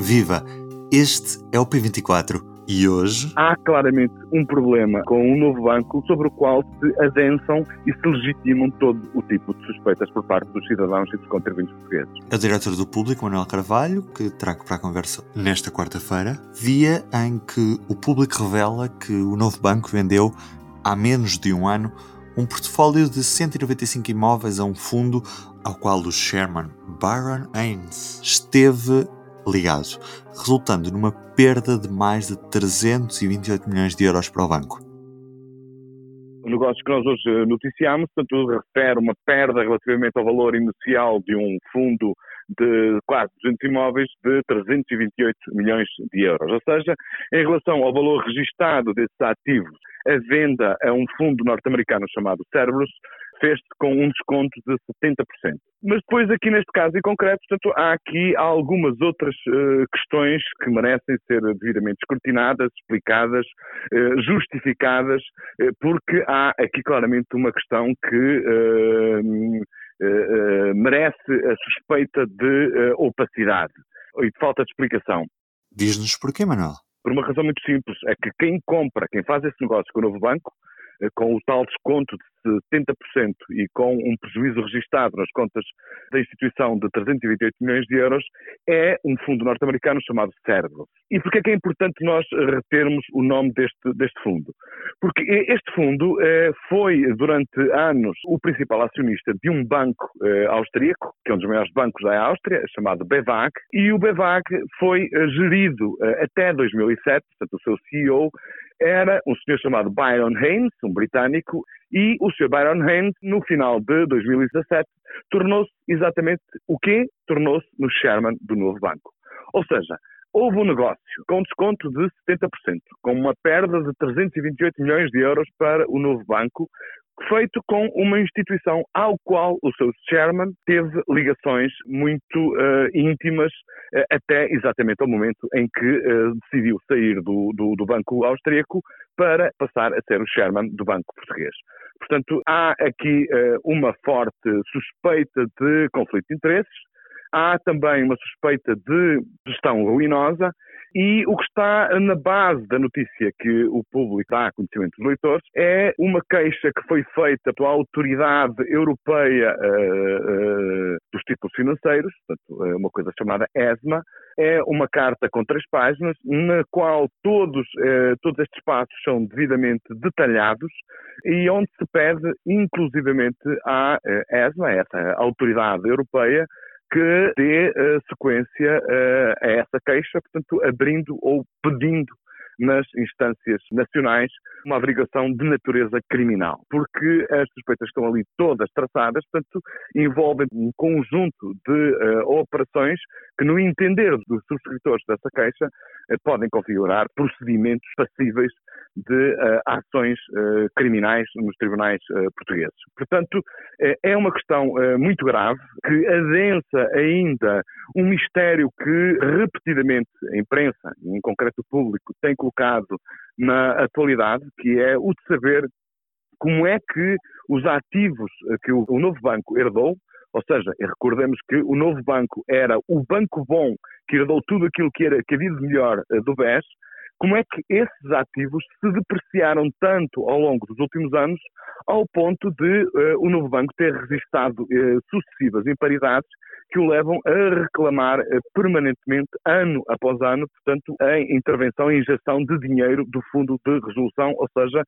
Viva! Este é o P24 e hoje. Há claramente um problema com um novo banco sobre o qual se adensam e se legitimam todo o tipo de suspeitas por parte dos cidadãos e dos contribuintes portugueses. É o diretor do Público, Manuel Carvalho, que trago para a conversa nesta quarta-feira, dia em que o Público revela que o novo banco vendeu, há menos de um ano, um portfólio de 195 imóveis a um fundo ao qual o Sherman Byron Haynes esteve ligado, resultando numa perda de mais de 328 milhões de euros para o banco. O negócio que nós hoje noticiamos, portanto, refere uma perda relativamente ao valor inicial de um fundo de quase 200 imóveis de 328 milhões de euros. Ou seja, em relação ao valor registado desses ativos, a venda a um fundo norte-americano chamado Cerberus fez-se com um desconto de 70%. Mas depois, aqui neste caso em concreto, portanto, há aqui algumas outras uh, questões que merecem ser devidamente escrutinadas, explicadas, uh, justificadas, uh, porque há aqui claramente uma questão que merece a suspeita de opacidade e de falta de explicação. Diz-nos porquê, Manuel? Por uma razão muito simples, é que quem compra, quem faz esse negócio com o novo banco, com o tal desconto de 70% e com um prejuízo registado nas contas da instituição de 328 milhões de euros, é um fundo norte-americano chamado Cerberus. E por que é importante nós retermos o nome deste, deste fundo? Porque este fundo eh, foi, durante anos, o principal acionista de um banco eh, austríaco, que é um dos maiores bancos da Áustria, chamado BEVAG, e o BEVAG foi eh, gerido eh, até 2007, portanto o seu CEO era um senhor chamado Byron Haynes, um britânico, e o Sr. Byron Haynes, no final de 2017, tornou-se exatamente o quê? Tornou-se no chairman do novo banco. Ou seja, houve um negócio com desconto de 70%, com uma perda de 328 milhões de euros para o novo banco, feito com uma instituição ao qual o seu chairman teve ligações muito uh, íntimas uh, até exatamente ao momento em que uh, decidiu sair do, do, do, banco austríaco para passar a ser o chairman do banco português. Portanto, há aqui uma forte suspeita de conflito de interesses, há também uma suspeita de gestão ruinosa e o que está na base da notícia que o público dá a conhecimento dos leitores é uma queixa que foi feita pela Autoridade Europeia uh, uh, dos Títulos Financeiros, portanto, é uma coisa chamada ESMA, é uma carta com três páginas, na qual todos, uh, todos estes passos são devidamente detalhados e onde se pede, inclusivamente, à ESMA, essa autoridade europeia, que dê uh, sequência uh, a essa queixa, portanto, abrindo ou pedindo nas instâncias nacionais uma averiguação de natureza criminal, porque as suspeitas estão ali todas traçadas, portanto, envolvem um conjunto de uh, operações que, no entender dos subscritores dessa queixa, uh, podem configurar procedimentos passíveis de uh, ações criminais nos tribunais portugueses. Portanto, é uma questão muito grave que adensa ainda um mistério que repetidamente a imprensa, em concreto o público, tem colocado colocado na atualidade, que é o de saber como é que os ativos que o, novo banco herdou, ou seja, recordemos que o novo banco era o banco bom que herdou tudo aquilo que, era, que havia de melhor eh, do BES, como é que esses ativos se depreciaram tanto ao longo dos últimos anos, ao ponto de uh, o novo banco ter registrado uh, sucessivas imparidades que o levam a reclamar uh, permanentemente, ano após ano, portanto, em intervenção, em injeção de dinheiro do fundo de resolução, ou seja,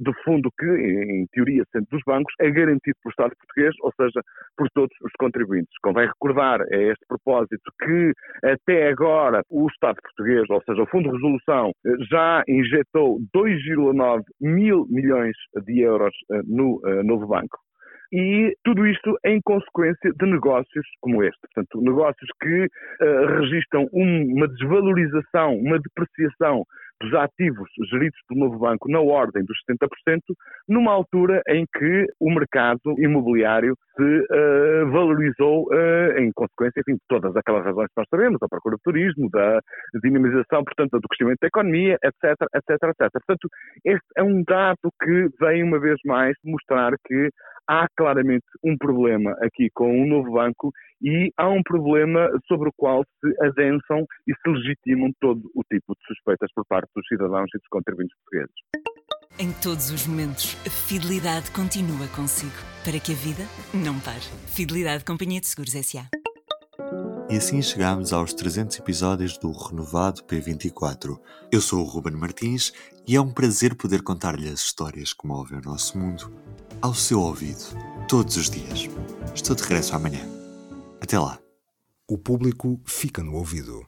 do fundo que, em teoria, sendo dos bancos, é garantido pelo Estado português, ou seja, por todos os contribuintes. Convém recordar a este propósito que até agora o Estado português, ou seja, o Fundo de Resolução, já injetou 2,9 mil milhões de euros eh, no uh, novo banco. E tudo isto em consequência de negócios como este. Portanto, negócios que uh, registram um, uma desvalorização, uma depreciação dos ativos geridos pelo novo banco na ordem dos 70%, numa altura em que o mercado imobiliário se uh, valorizou uh, em consequência enfim, de todas aquelas razões que nós sabemos, da procura de turismo, da dinamização, portanto, do crescimento da economia, etc, etc, etc. Portanto, este é um dado que vem uma vez mais mostrar que há claramente um problema aqui com o um novo banco e há um problema sobre o qual se adensam e se legitimam todo o tipo de suspeitas por parte dos cidadãos e dos contribuintes portugueses. Em todos os momentos, a fidelidade continua consigo, para que a vida não pare. Fidelidade Companhia de Seguros S.A. E assim chegamos aos 300 episódios do renovado P24. Eu sou o Ruben Martins e é um prazer poder contar-lhe as histórias que movem o nosso mundo ao seu ouvido, todos os dias. Estou de regresso amanhã. Até lá. O público fica no ouvido.